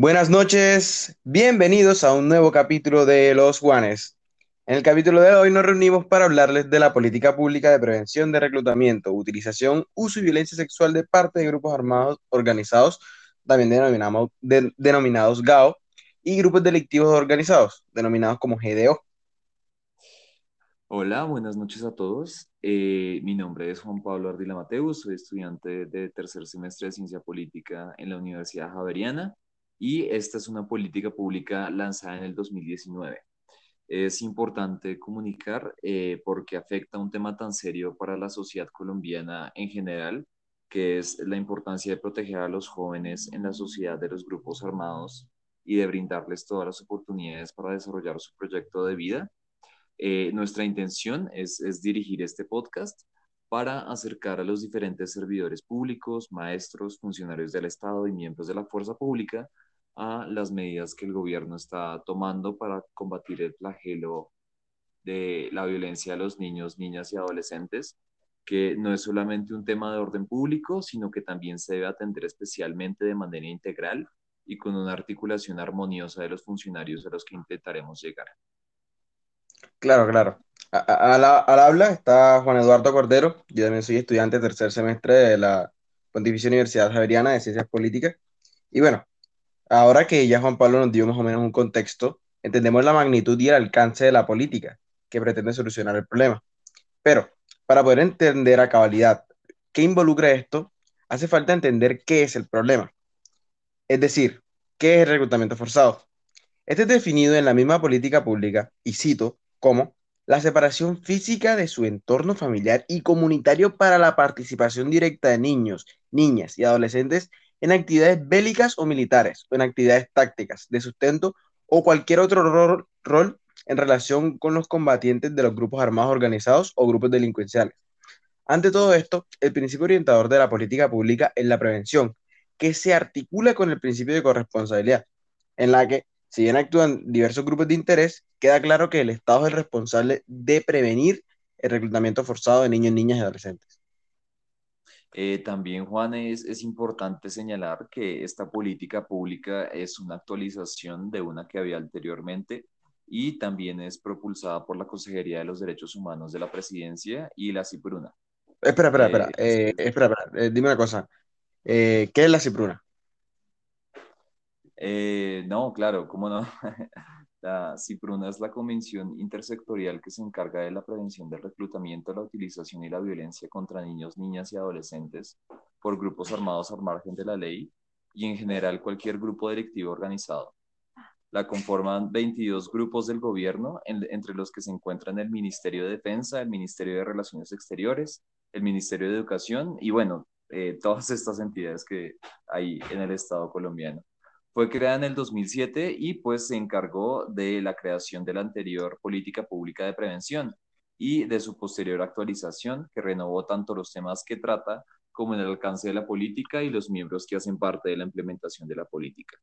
Buenas noches, bienvenidos a un nuevo capítulo de Los Juanes. En el capítulo de hoy nos reunimos para hablarles de la política pública de prevención de reclutamiento, utilización, uso y violencia sexual de parte de grupos armados organizados, también denominados, GAO, y grupos delictivos organizados, denominados como GDO. Hola, buenas noches a todos. Eh, mi nombre es Juan Pablo Ardila Mateus, soy estudiante de tercer semestre de Ciencia Política en la Universidad Javeriana y esta es una política pública lanzada en el 2019. Es importante comunicar eh, porque afecta un tema tan serio para la sociedad colombiana en general, que es la importancia de proteger a los jóvenes en la sociedad de los grupos armados y de brindarles todas las oportunidades para desarrollar su proyecto de vida. Eh, nuestra intención es, es dirigir este podcast para acercar a los diferentes servidores públicos, maestros, funcionarios del Estado y miembros de la fuerza pública a las medidas que el gobierno está tomando para combatir el flagelo de la violencia a los niños, niñas y adolescentes, que no es solamente un tema de orden público, sino que también se debe atender especialmente de manera integral y con una articulación armoniosa de los funcionarios a los que intentaremos llegar. Claro, claro. al habla está Juan Eduardo Cordero, yo también soy estudiante tercer semestre de la Pontificia Universidad Javeriana de Ciencias Políticas. Y bueno, ahora que ya Juan Pablo nos dio más o menos un contexto, entendemos la magnitud y el alcance de la política que pretende solucionar el problema. Pero para poder entender a cabalidad qué involucra esto, hace falta entender qué es el problema. Es decir, ¿qué es el reclutamiento forzado? Este es definido en la misma política pública, y cito, como la separación física de su entorno familiar y comunitario para la participación directa de niños, niñas y adolescentes en actividades bélicas o militares, o en actividades tácticas, de sustento o cualquier otro rol, en relación con los combatientes de los grupos armados organizados o grupos delincuenciales. Ante todo esto, el principio orientador de la política pública es la prevención, que se articula con el principio de corresponsabilidad, en la que, si bien actúan diversos grupos de interés, queda claro que el Estado es responsable de prevenir el reclutamiento forzado de niños, niñas y adolescentes. Eh, también, Juan, es, es, importante señalar que esta política pública es una actualización de una que había anteriormente y también es propulsada por la Consejería de los Derechos Humanos de la Presidencia y la CIPRUNA. Espera, espera, espera, eh, eh, espera, espera dime una cosa. ¿Qué es la CIPRUNA? no, claro, cómo no. La CIPRUNA es la convención intersectorial que se encarga de la prevención del reclutamiento, la utilización y la violencia contra niños, niñas y adolescentes por grupos armados al margen de la ley y en general cualquier grupo delictivo organizado. La conforman 22 grupos del gobierno, entre los que se encuentran el Ministerio de Defensa, el Ministerio de Relaciones Exteriores, el Ministerio de Educación y bueno, eh, todas estas entidades que hay en el Estado colombiano. Fue creada en el 2007 y pues se encargó de la creación de la anterior política pública de prevención y de su posterior actualización que renovó tanto los temas que trata como en el alcance de la política y los miembros que hacen parte de la implementación de la política.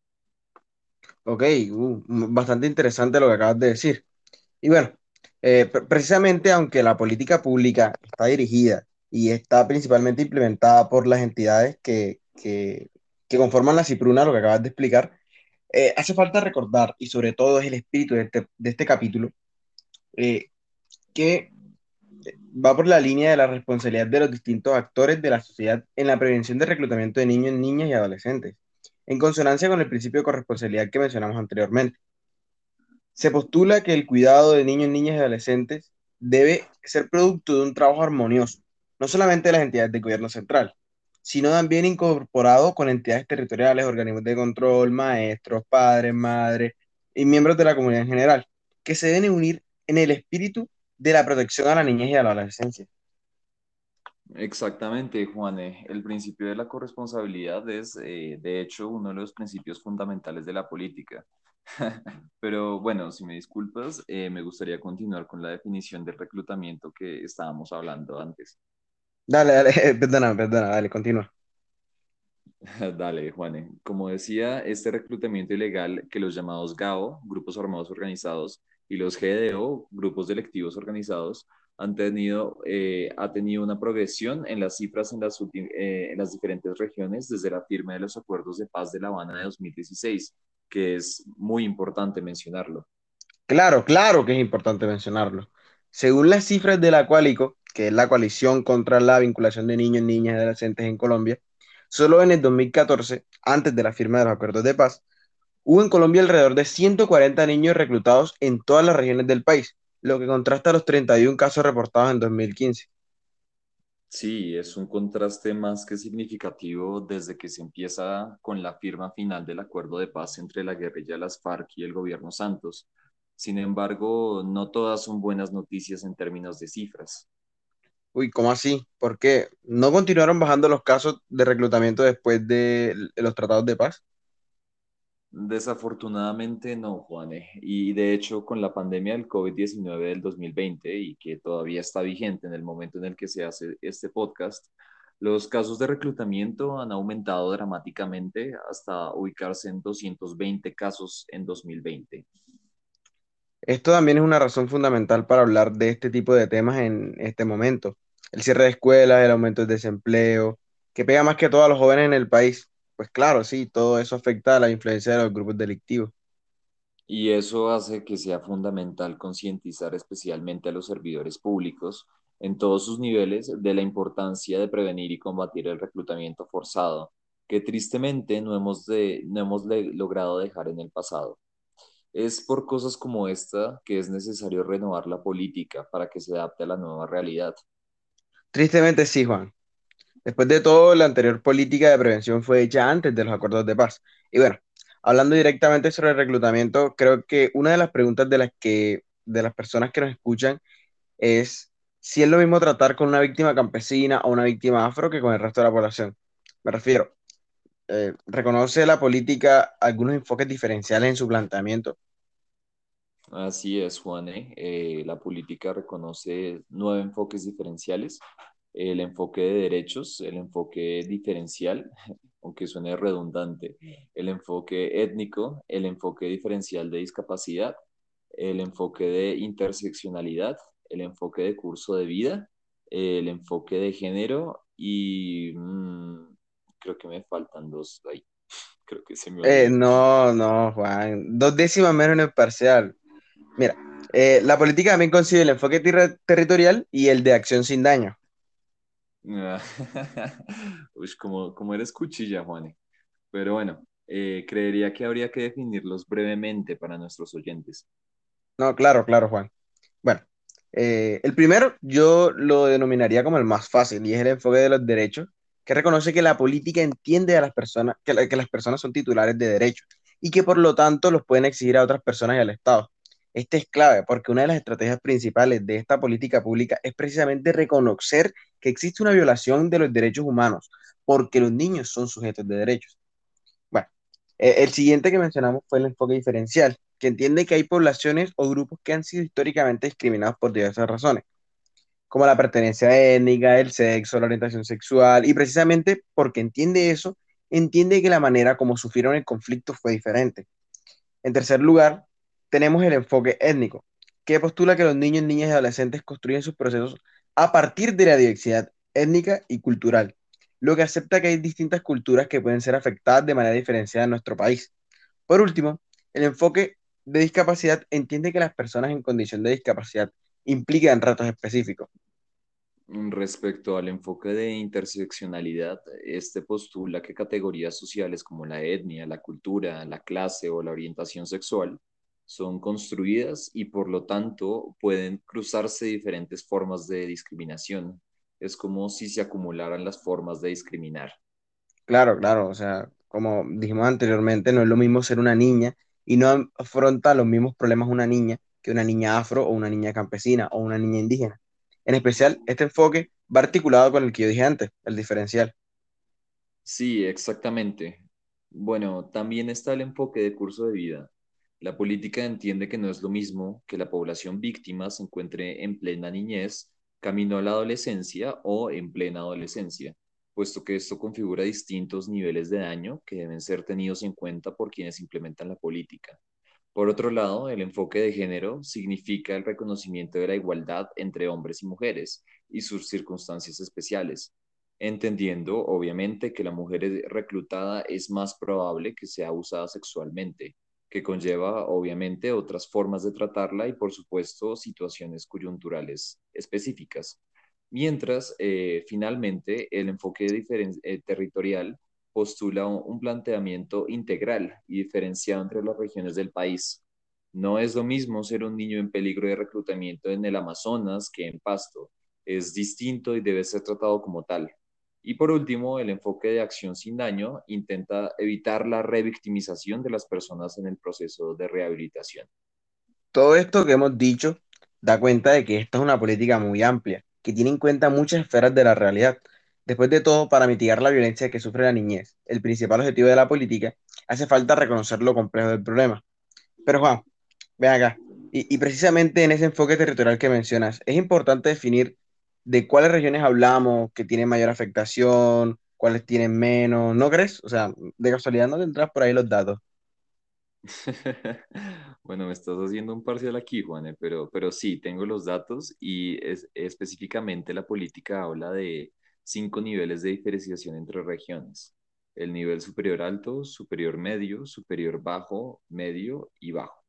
Ok, uh, bastante interesante lo que acabas de decir. Y bueno, eh, precisamente aunque la política pública está dirigida y está principalmente implementada por las entidades que, que que conforman la Cipruna, lo que acabas de explicar, eh, hace falta recordar, y sobre todo es el espíritu de este, de este capítulo, eh, que va por la línea de la responsabilidad de los distintos actores de la sociedad en la prevención de reclutamiento de niños, niñas y adolescentes, en consonancia con el principio de corresponsabilidad que mencionamos anteriormente. Se postula que el cuidado de niños, niñas y adolescentes debe ser producto de un trabajo armonioso, no solamente de las entidades del gobierno central, sino también incorporado con entidades territoriales, organismos de control, maestros, padres, madres y miembros de la comunidad en general, que se deben unir en el espíritu de la protección a la niñez y a la adolescencia. Exactamente, Juan. El principio de la corresponsabilidad es, eh, de hecho, uno de los principios fundamentales de la política. Pero bueno, si me disculpas, eh, me gustaría continuar con la definición del reclutamiento que estábamos hablando antes. Dale, dale, perdona, perdona, dale, continúa. Dale, Juane. Como decía, este reclutamiento ilegal que los llamados GAO, grupos armados organizados, y los GDO, grupos delictivos organizados, han tenido, eh, ha tenido una progresión en las cifras en las, eh, en las diferentes regiones desde la firma de los acuerdos de paz de La Habana de 2016 que es muy importante mencionarlo. Claro, claro que es importante mencionarlo. Según las cifras de la Coalico, que es la coalición contra la vinculación de niños, niñas y adolescentes en Colombia, solo en el 2014, antes de la firma de los acuerdos de paz, hubo en Colombia alrededor de 140 niños reclutados en todas las regiones del país, lo que contrasta los 31 casos reportados en 2015. Sí, es un contraste más que significativo desde que se empieza con la firma final del acuerdo de paz entre la guerrilla de las FARC y el gobierno Santos. Sin embargo, no todas son buenas noticias en términos de cifras. Uy, ¿cómo así? ¿Por qué? ¿No continuaron bajando los casos de reclutamiento después de los tratados de paz? Desafortunadamente no, Juane. Y de hecho, con la pandemia del COVID-19 del 2020 y que todavía está vigente en el momento en el que se hace este podcast, los casos de reclutamiento han aumentado dramáticamente hasta ubicarse en 220 casos en 2020. Esto también es una razón fundamental para hablar de este tipo de temas en este momento. El cierre de escuelas, el aumento del desempleo, que pega más que todo a los jóvenes en el país pues claro, sí, todo eso afecta a la influencia de los grupos delictivos. Y eso hace que sea fundamental concientizar especialmente a los servidores públicos en todos sus niveles de la importancia de prevenir y combatir el reclutamiento forzado, que tristemente no hemos, de, no hemos logrado dejar en el pasado. Es por cosas como esta que es necesario renovar la política para que se adapte a la nueva realidad. Tristemente sí, Juan. Después de todo, la anterior política de prevención fue hecha antes de los acuerdos de paz. Y bueno, hablando directamente sobre el reclutamiento, creo que una de las preguntas de las que de las personas que nos escuchan es si es lo mismo tratar con una víctima campesina o una víctima afro que con el resto de la población. Me refiero, eh, ¿reconoce la política algunos enfoques diferenciales en su planteamiento? Así es, Juan. Eh, la política reconoce nueve enfoques diferenciales el enfoque de derechos, el enfoque diferencial, aunque suene redundante, el enfoque étnico, el enfoque diferencial de discapacidad, el enfoque de interseccionalidad, el enfoque de curso de vida, el enfoque de género y mm, creo que me faltan dos ahí. Creo que se me eh, No, no, Juan. Dos décimas menos en el parcial. Mira, eh, la política también concibe el enfoque territorial y el de acción sin daño. Uy, como, como eres cuchilla, Juane. Pero bueno, eh, creería que habría que definirlos brevemente para nuestros oyentes. No, claro, claro, Juan. Bueno, eh, el primero yo lo denominaría como el más fácil y es el enfoque de los derechos, que reconoce que la política entiende a las personas, que, que las personas son titulares de derechos y que por lo tanto los pueden exigir a otras personas y al Estado. Este es clave porque una de las estrategias principales de esta política pública es precisamente reconocer que existe una violación de los derechos humanos, porque los niños son sujetos de derechos. Bueno, eh, el siguiente que mencionamos fue el enfoque diferencial, que entiende que hay poblaciones o grupos que han sido históricamente discriminados por diversas razones, como la pertenencia étnica, el sexo, la orientación sexual, y precisamente porque entiende eso, entiende que la manera como sufrieron el conflicto fue diferente. En tercer lugar, tenemos el enfoque étnico, que postula que los niños, niñas y adolescentes construyen sus procesos a partir de la diversidad étnica y cultural, lo que acepta que hay distintas culturas que pueden ser afectadas de manera diferenciada en nuestro país. Por último, el enfoque de discapacidad entiende que las personas en condición de discapacidad implican retos específicos. Respecto al enfoque de interseccionalidad, este postula que categorías sociales como la etnia, la cultura, la clase o la orientación sexual son construidas y por lo tanto pueden cruzarse diferentes formas de discriminación. Es como si se acumularan las formas de discriminar. Claro, claro, o sea, como dijimos anteriormente, no es lo mismo ser una niña y no afronta los mismos problemas una niña que una niña afro o una niña campesina o una niña indígena. En especial, este enfoque va articulado con el que yo dije antes, el diferencial. Sí, exactamente. Bueno, también está el enfoque de curso de vida, la política entiende que no es lo mismo que la población víctima se encuentre en plena niñez, camino a la adolescencia o en plena adolescencia, puesto que esto configura distintos niveles de daño que deben ser tenidos en cuenta por quienes implementan la política. Por otro lado, el enfoque de género significa el reconocimiento de la igualdad entre hombres y mujeres y sus circunstancias especiales. entendiendo obviamente que la mujer reclutada es más probable que sea abusada sexualmente, que conlleva obviamente otras formas de tratarla y por supuesto situaciones coyunturales específicas. Mientras, eh, finalmente, el enfoque eh, territorial postula un, planteamiento integral y diferenciado entre las regiones del país. No es lo mismo ser un niño en peligro de reclutamiento en el Amazonas que en Pasto. Es distinto y debe ser tratado como tal. Y por último, el enfoque de acción sin daño intenta evitar la revictimización de las personas en el proceso de rehabilitación. Todo esto que hemos dicho da cuenta de que esta es una política muy amplia, que tiene en cuenta muchas esferas de la realidad. Después de todo, para mitigar la violencia que sufre la niñez, el principal objetivo de la política, hace falta reconocer lo complejo del problema. Pero Juan, ven acá, y, y precisamente en ese enfoque territorial que mencionas, es importante definir de cuáles regiones hablamos que tienen mayor afectación, cuáles tienen menos, ¿no crees? O sea, de casualidad no tendrás por ahí los datos. Bueno, me estás haciendo un parcial aquí, Juan, pero, pero sí, tengo los datos y es, específicamente la política habla de cinco niveles de diferenciación entre regiones. El nivel superior alto, superior medio, superior bajo, medio y bajo.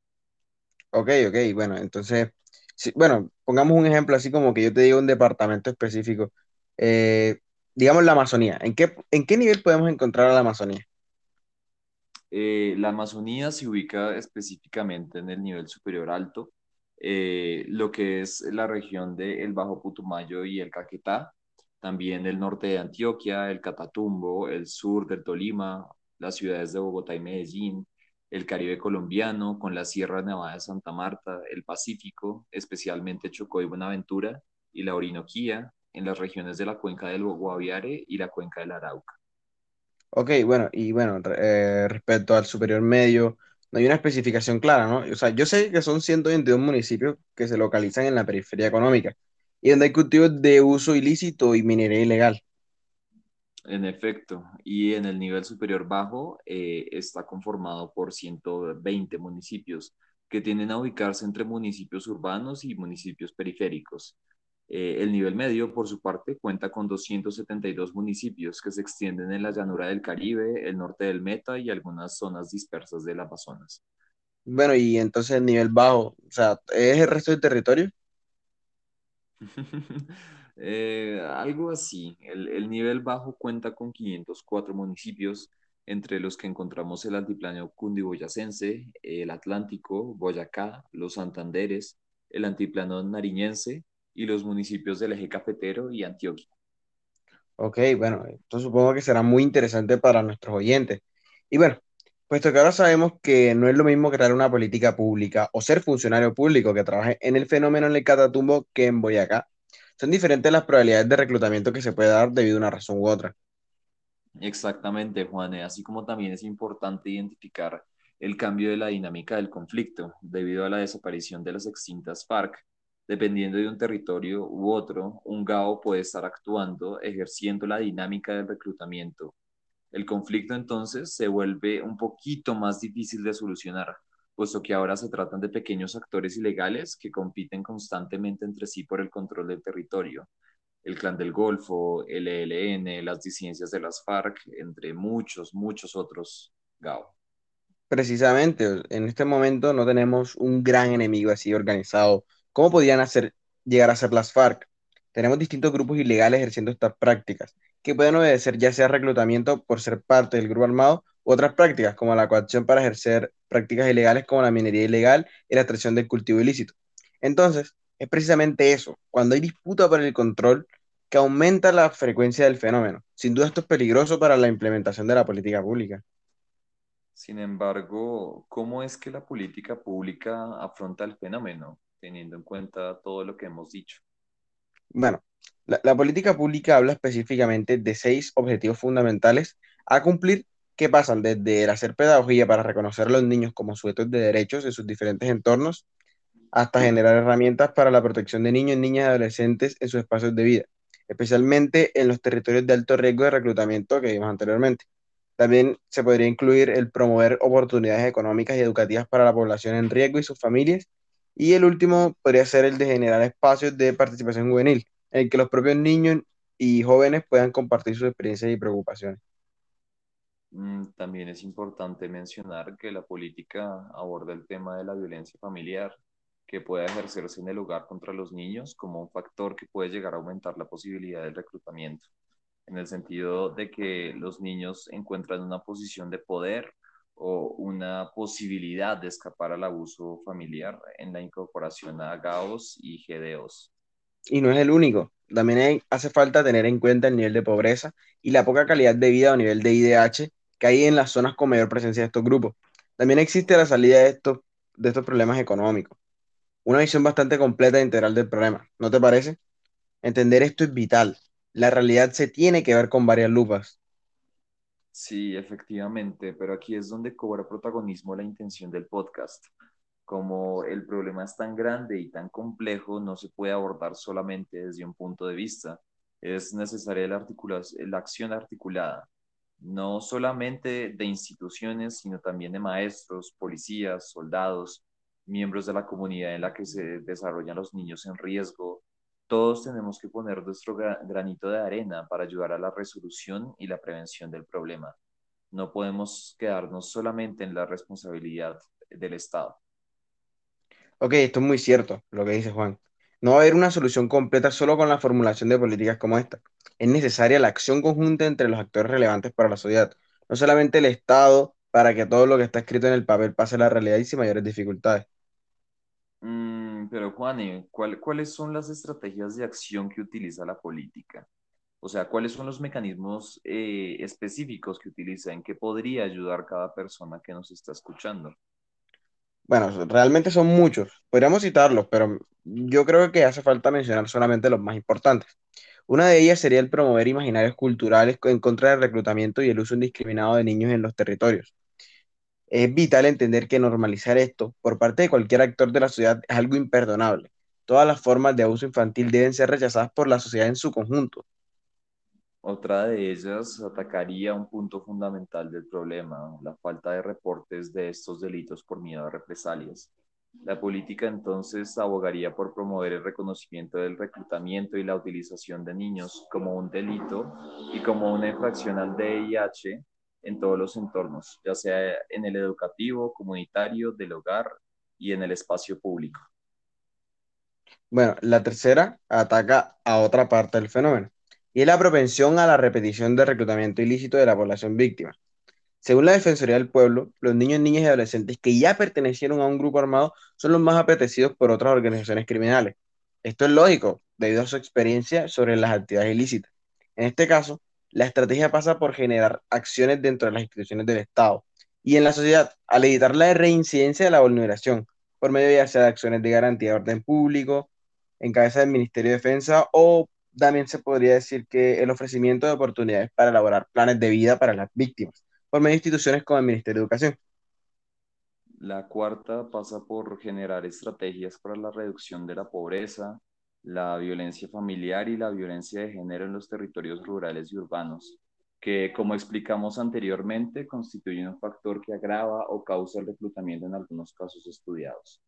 Ok, ok, bueno, entonces bueno, pongamos un ejemplo así como que yo te digo un departamento específico. Eh, digamos la Amazonía. ¿En qué, ¿En qué nivel podemos encontrar a la Amazonía? Eh, la Amazonía se ubica específicamente en el nivel superior alto, eh, lo que es la región del Bajo Putumayo y el Caquetá, también el norte de Antioquia, el Catatumbo, el sur del Tolima, las ciudades de Bogotá y Medellín, el Caribe colombiano, con la Sierra Nevada de Santa Marta, el Pacífico, especialmente Chocó y Buenaventura, y la Orinoquía, en las regiones de la cuenca del Guaviare y la cuenca del Arauca. Ok, bueno, y bueno, eh, respecto al superior medio, no hay una especificación clara, ¿no? O sea, yo sé que son 122 municipios que se localizan en la periferia económica y donde hay cultivos de uso ilícito y minería ilegal. En efecto, y en el nivel superior bajo eh, está conformado por 120 municipios que tienden a ubicarse entre municipios urbanos y municipios periféricos. Eh, el nivel medio, por su parte, cuenta con 272 municipios que se extienden en la llanura del Caribe, el norte del Meta y algunas zonas dispersas del Amazonas. Bueno, y entonces el nivel bajo, o sea, ¿es el resto del territorio? Eh, algo así. El, nivel bajo cuenta con 504 municipios, entre los que encontramos el altiplano cundiboyacense, el Atlántico, Boyacá, los Santanderes, el altiplano nariñense y los municipios del eje cafetero y Antioquia. Ok, bueno, esto supongo que será muy interesante para nuestros oyentes. Y bueno, puesto que ahora sabemos que no es lo mismo crear una política pública o ser funcionario público que trabaje en el fenómeno en el Catatumbo que en Boyacá, son diferentes las probabilidades de reclutamiento que se puede dar debido a una razón u otra. Exactamente, Juan. Así como también es importante identificar el cambio de la dinámica del conflicto debido a la desaparición de las extintas FARC. Dependiendo de un territorio u otro, un GAO puede estar actuando, ejerciendo la dinámica del reclutamiento. El conflicto entonces se vuelve un poquito más difícil de solucionar, puesto que ahora se tratan de pequeños actores ilegales que compiten constantemente entre sí por el control del territorio. El Clan del Golfo, el ELN, las disidencias de las FARC, entre muchos, muchos otros GAO. Precisamente, en este momento no tenemos un gran enemigo así organizado. ¿Cómo podían hacer, llegar a ser las FARC? Tenemos distintos grupos ilegales ejerciendo estas prácticas, que pueden obedecer ya sea reclutamiento por ser parte del grupo armado otras prácticas, como la coacción para ejercer prácticas ilegales como la minería ilegal y la extracción del cultivo ilícito. Entonces, es precisamente eso, cuando hay disputa por el control, que aumenta la frecuencia del fenómeno. Sin duda esto es peligroso para la implementación de la política pública. Sin embargo, ¿cómo es que la política pública afronta el fenómeno, teniendo en cuenta todo lo que hemos dicho? Bueno, la, la política pública habla específicamente de seis objetivos fundamentales a cumplir que pasan desde el hacer pedagogía para reconocer a los niños como sujetos de derechos en sus diferentes entornos, hasta generar herramientas para la protección de niños, niñas y adolescentes en sus espacios de vida, especialmente en los territorios de alto riesgo de reclutamiento que vimos anteriormente. También se podría incluir el promover oportunidades económicas y educativas para la población en riesgo y sus familias. Y el último podría ser el de generar espacios de participación juvenil, en que los propios niños y jóvenes puedan compartir sus experiencias y preocupaciones. Mm, También es importante mencionar que la política aborda el tema de la violencia familiar que puede ejercerse en el hogar contra los niños como un factor que puede llegar a aumentar la posibilidad del reclutamiento, en el sentido de que los niños encuentran una posición de poder o una posibilidad de escapar al abuso familiar en la incorporación a GAOs y GDOs. Y no es el único. También hay- hace falta tener en cuenta el nivel de pobreza y la poca calidad de vida o nivel de IDH que hay en las zonas con mayor presencia de estos grupos. También existe la salida de estos, de estos problemas económicos. Una visión bastante completa e integral del problema. ¿No te parece? Entender esto es vital. La realidad se tiene que ver con varias lupas. Sí, efectivamente, pero aquí es donde cobra protagonismo la intención del podcast. Como el problema es tan grande y tan complejo, no se puede abordar solamente desde un punto de vista. Es necesaria la, la acción articulada, no solamente de instituciones, sino también de maestros, policías, soldados, miembros de la comunidad en la que se desarrollan los niños en riesgo. Todos tenemos que poner nuestro gra- granito de arena para ayudar a la resolución y la prevención del problema. No podemos quedarnos solamente en la responsabilidad del Estado. Ok, esto es muy cierto, lo que dice Juan. No va a haber una solución completa solo con la formulación de políticas como esta. Es necesaria la acción conjunta entre los actores relevantes para la sociedad, no solamente el Estado, para que todo lo que está escrito en el papel pase a la realidad y sin mayores dificultades. Mm, pero Juane, ¿cuál- cuáles son las estrategias de acción que utiliza la política? O sea, ¿cuáles son los mecanismos eh, específicos que utiliza? ¿En qué podría ayudar cada persona que nos está escuchando? Bueno, realmente son muchos, podríamos citarlos, pero yo creo que hace falta mencionar solamente los más importantes. Una de ellas sería el promover imaginarios culturales en contra del reclutamiento y el uso indiscriminado de niños en los territorios. Es vital entender que normalizar esto por parte de cualquier actor de la sociedad es algo imperdonable. Todas las formas de abuso infantil deben ser rechazadas por la sociedad en su conjunto. Otra de ellas atacaría un punto fundamental del problema, la falta de reportes de estos delitos por miedo a represalias. La política entonces abogaría por promover el reconocimiento del reclutamiento y la utilización de niños como un delito y como una infracción al DIH en todos los entornos, ya sea en el educativo, comunitario, del hogar y en el espacio público. Bueno, la tercera ataca a otra parte del fenómeno y la propensión a la repetición de reclutamiento ilícito de la población víctima. Según la Defensoría del Pueblo, los niños, niñas y adolescentes que ya pertenecieron a un grupo armado son los más apetecidos por otras organizaciones criminales. Esto es lógico, debido a su experiencia sobre las actividades ilícitas. En este caso, la estrategia pasa por generar acciones dentro de las instituciones del Estado y en la sociedad, al evitar la reincidencia de la vulneración, por medio ya sea de acciones de garantía de orden público, en cabeza del Ministerio de Defensa, o también se podría decir que el ofrecimiento de oportunidades para elaborar planes de vida para las víctimas por medio de instituciones como el Ministerio de Educación. La cuarta pasa por generar estrategias para la reducción de la pobreza, la violencia familiar y la violencia de género en los territorios rurales y urbanos, que, como explicamos anteriormente, constituyen un factor que agrava o causa el reclutamiento en algunos casos estudiados.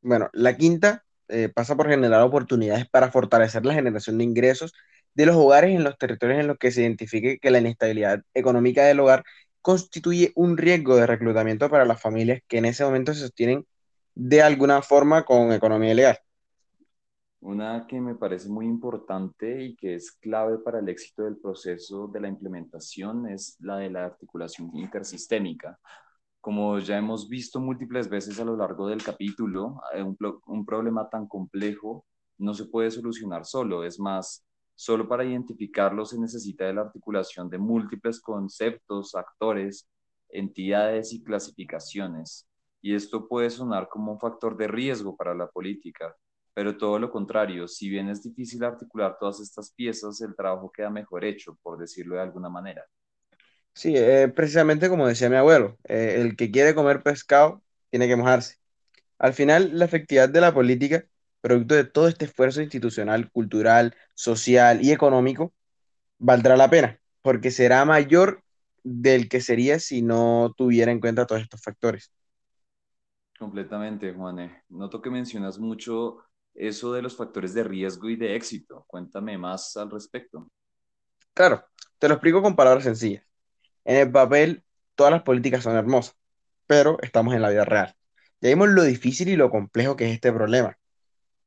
Bueno, la quinta eh, pasa por generar oportunidades para fortalecer la generación de ingresos de los hogares en los territorios en los que se identifique que la inestabilidad económica del hogar constituye un riesgo de reclutamiento para las familias que en ese momento se sostienen de alguna forma con economía ilegal. Una que me parece muy importante y que es clave para el éxito del proceso de la implementación es la de la articulación intersistémica. Como ya hemos visto múltiples veces a lo largo del capítulo, eh, un, problema tan complejo no se puede solucionar solo. Es más, solo para identificarlo se necesita de la articulación de múltiples conceptos, actores, entidades y clasificaciones. Y esto puede sonar como un factor de riesgo para la política, pero todo lo contrario, si bien es difícil articular todas estas piezas, el trabajo queda mejor hecho, por decirlo de alguna manera. Sí, eh, precisamente como decía mi abuelo, eh, el que quiere comer pescado tiene que mojarse. Al final, la efectividad de la política, producto de todo este esfuerzo institucional, cultural, social y económico, valdrá la pena, porque será mayor del que sería si no tuviera en cuenta todos estos factores. Completamente, Juane. Noto que mencionas mucho eso de los factores de riesgo y de éxito. Cuéntame más al respecto. Claro, te lo explico con palabras sencillas. En el papel, todas las políticas son hermosas, pero estamos en la vida real. Ya vimos lo difícil y lo complejo que es este problema.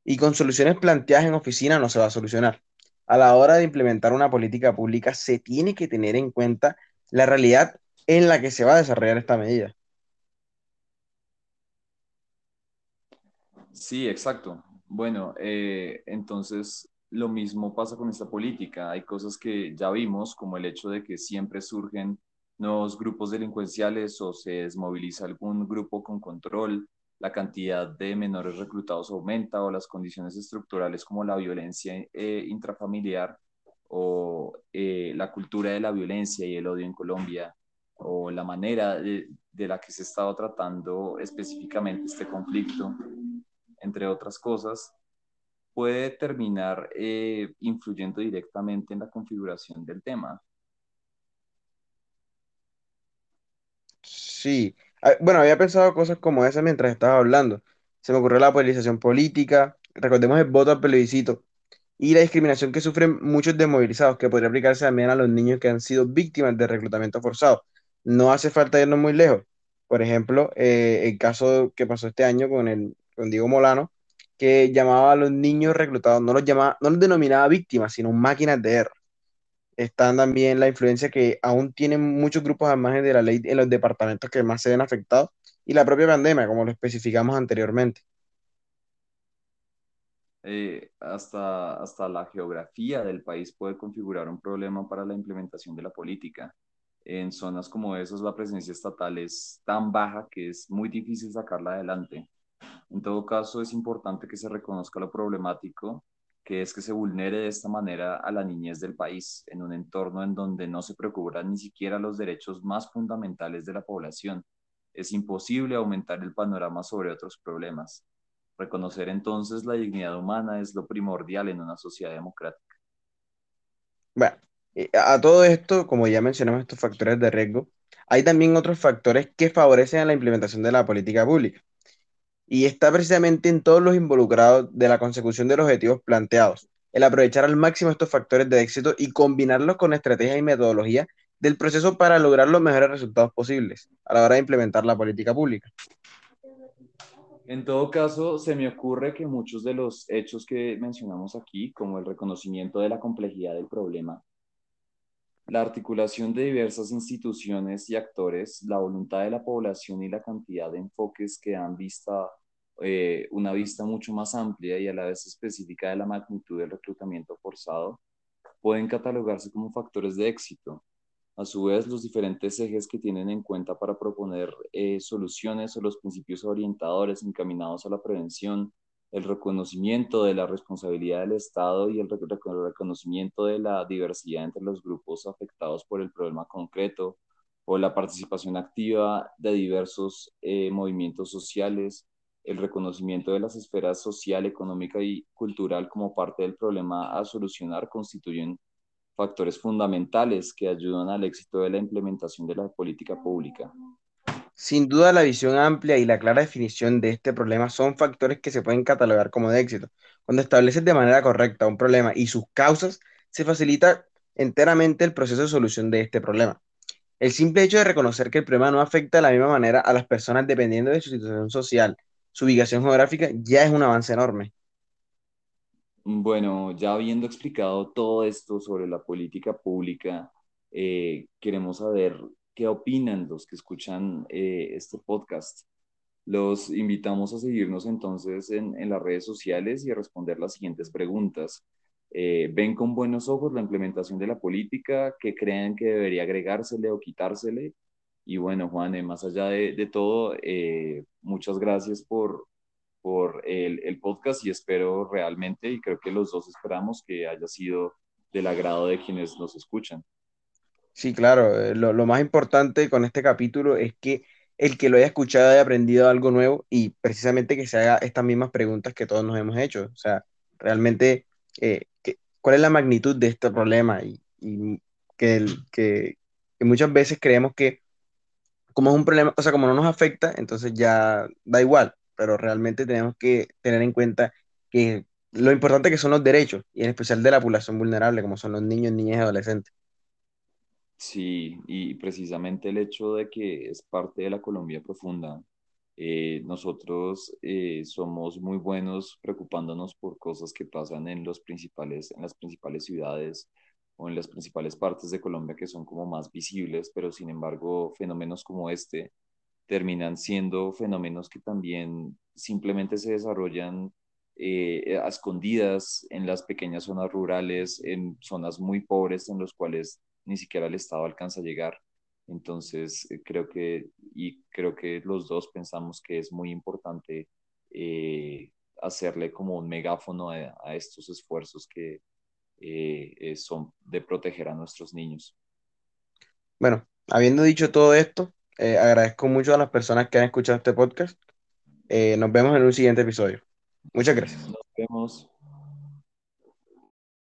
Y con soluciones planteadas en oficina no se va a solucionar. A la hora de implementar una política pública se tiene que tener en cuenta la realidad en la que se va a desarrollar esta medida. Sí, exacto. Bueno, eh, entonces lo mismo pasa con esta política. Hay cosas que ya vimos, como el hecho de que siempre surgen nuevos grupos delincuenciales o se desmoviliza algún grupo con control, la cantidad de menores reclutados aumenta o las condiciones estructurales como la violencia eh, intrafamiliar o eh, la cultura de la violencia y el odio en Colombia o la manera de, la que se estaba tratando específicamente este conflicto entre otras cosas, puede terminar eh, influyendo directamente en la configuración del tema. Sí, ah, bueno, había pensado cosas como esa mientras estaba hablando. Se me ocurrió la polarización política, recordemos el voto al plebiscito y la discriminación que sufren muchos desmovilizados, que podría aplicarse también a los niños que han sido víctimas de reclutamiento forzado. No hace falta irnos muy lejos. Por ejemplo, eh, el caso que pasó este año con el con Diego Molano, que llamaba a los niños reclutados, no los llamaba, no los denominaba víctimas, sino máquinas de guerra. Están también la influencia que aún tienen muchos grupos al margen de la ley en los departamentos que más se ven afectados y la propia pandemia, como lo especificamos anteriormente. Eh, hasta, hasta la geografía del país puede configurar un problema para la implementación de la política. En zonas como esas, la presencia estatal es tan baja que es muy difícil sacarla adelante. En todo caso, es importante que se reconozca lo problemático que es que se vulnere de esta manera a la niñez del país, en un entorno en donde no se preocupan ni siquiera los derechos más fundamentales de la población. Es imposible aumentar el panorama sobre otros problemas. Reconocer entonces la dignidad humana es lo primordial en una sociedad democrática. Bueno, a todo esto, como ya mencionamos estos factores de riesgo, hay también otros factores que favorecen la implementación de la política pública y está precisamente en todos los involucrados de la consecución de los objetivos planteados, el aprovechar al máximo estos factores de éxito y combinarlos con estrategias y metodología del proceso para lograr los mejores resultados posibles a la hora de implementar la política pública. En todo caso, se me ocurre que muchos de los hechos que mencionamos aquí, como el reconocimiento de la complejidad del problema, la articulación de diversas instituciones y actores, la voluntad de la población y la cantidad de enfoques que dan vista, eh, una vista mucho más amplia y a la vez específica de la magnitud del reclutamiento forzado, pueden catalogarse como factores de éxito. A su vez, los diferentes ejes que tienen en cuenta para proponer eh, soluciones o los principios orientadores encaminados a la prevención, el reconocimiento de la responsabilidad del Estado y el reconocimiento de la diversidad entre los grupos afectados por el problema concreto o la participación activa de diversos eh, movimientos sociales, el reconocimiento de las esferas social, económica y cultural como parte del problema a solucionar constituyen factores fundamentales que ayudan al éxito de la implementación de la política pública. Sin duda, la visión amplia y la clara definición de este problema son factores que se pueden catalogar como de éxito. Cuando estableces de manera correcta un problema y sus causas, se facilita enteramente el proceso de solución de este problema. El simple hecho de reconocer que el problema no afecta de la misma manera a las personas dependiendo de su situación social, su ubicación geográfica, ya es un avance enorme. Bueno, ya habiendo explicado todo esto sobre la política pública, eh, queremos saber qué opinan los que escuchan eh, este podcast. Los invitamos a seguirnos entonces en, las redes sociales y a responder las siguientes preguntas. Eh, ¿Ven con buenos ojos la implementación de la política? ¿Qué creen que debería agregársele o quitársele? Y bueno, Juan, más allá de, todo, eh, muchas gracias por, por el, podcast y espero realmente, y creo que los dos esperamos que haya sido del agrado de quienes nos escuchan. Sí, claro, eh, lo, lo, más importante con este capítulo es que el que lo haya escuchado haya aprendido algo nuevo y precisamente que se haga estas mismas preguntas que todos nos hemos hecho. O sea, realmente, eh, ¿cuál es la magnitud de este problema? Y, que, el, que, muchas veces creemos que como es un problema, o sea, como no nos afecta, entonces ya da igual, pero realmente tenemos que tener en cuenta que lo importante que son los derechos, y en especial de la población vulnerable, como son los niños, niñas y adolescentes. Sí, y precisamente el hecho de que es parte de la Colombia profunda. Eh, nosotros eh, somos muy buenos preocupándonos por cosas que pasan en, los principales, en las principales ciudades o en las principales partes de Colombia que son como más visibles, pero sin embargo fenómenos como este terminan siendo fenómenos que también simplemente se desarrollan eh, a escondidas en las pequeñas zonas rurales, en zonas muy pobres en los cuales ni siquiera el Estado alcanza a llegar. Entonces, eh, creo que, y creo que los dos pensamos que es muy importante eh, hacerle como un megáfono a, a estos esfuerzos que eh, son de proteger a nuestros niños. Bueno, habiendo dicho todo esto, agradezco mucho a las personas que han escuchado este podcast. nos vemos en un siguiente episodio. Muchas gracias. Nos vemos.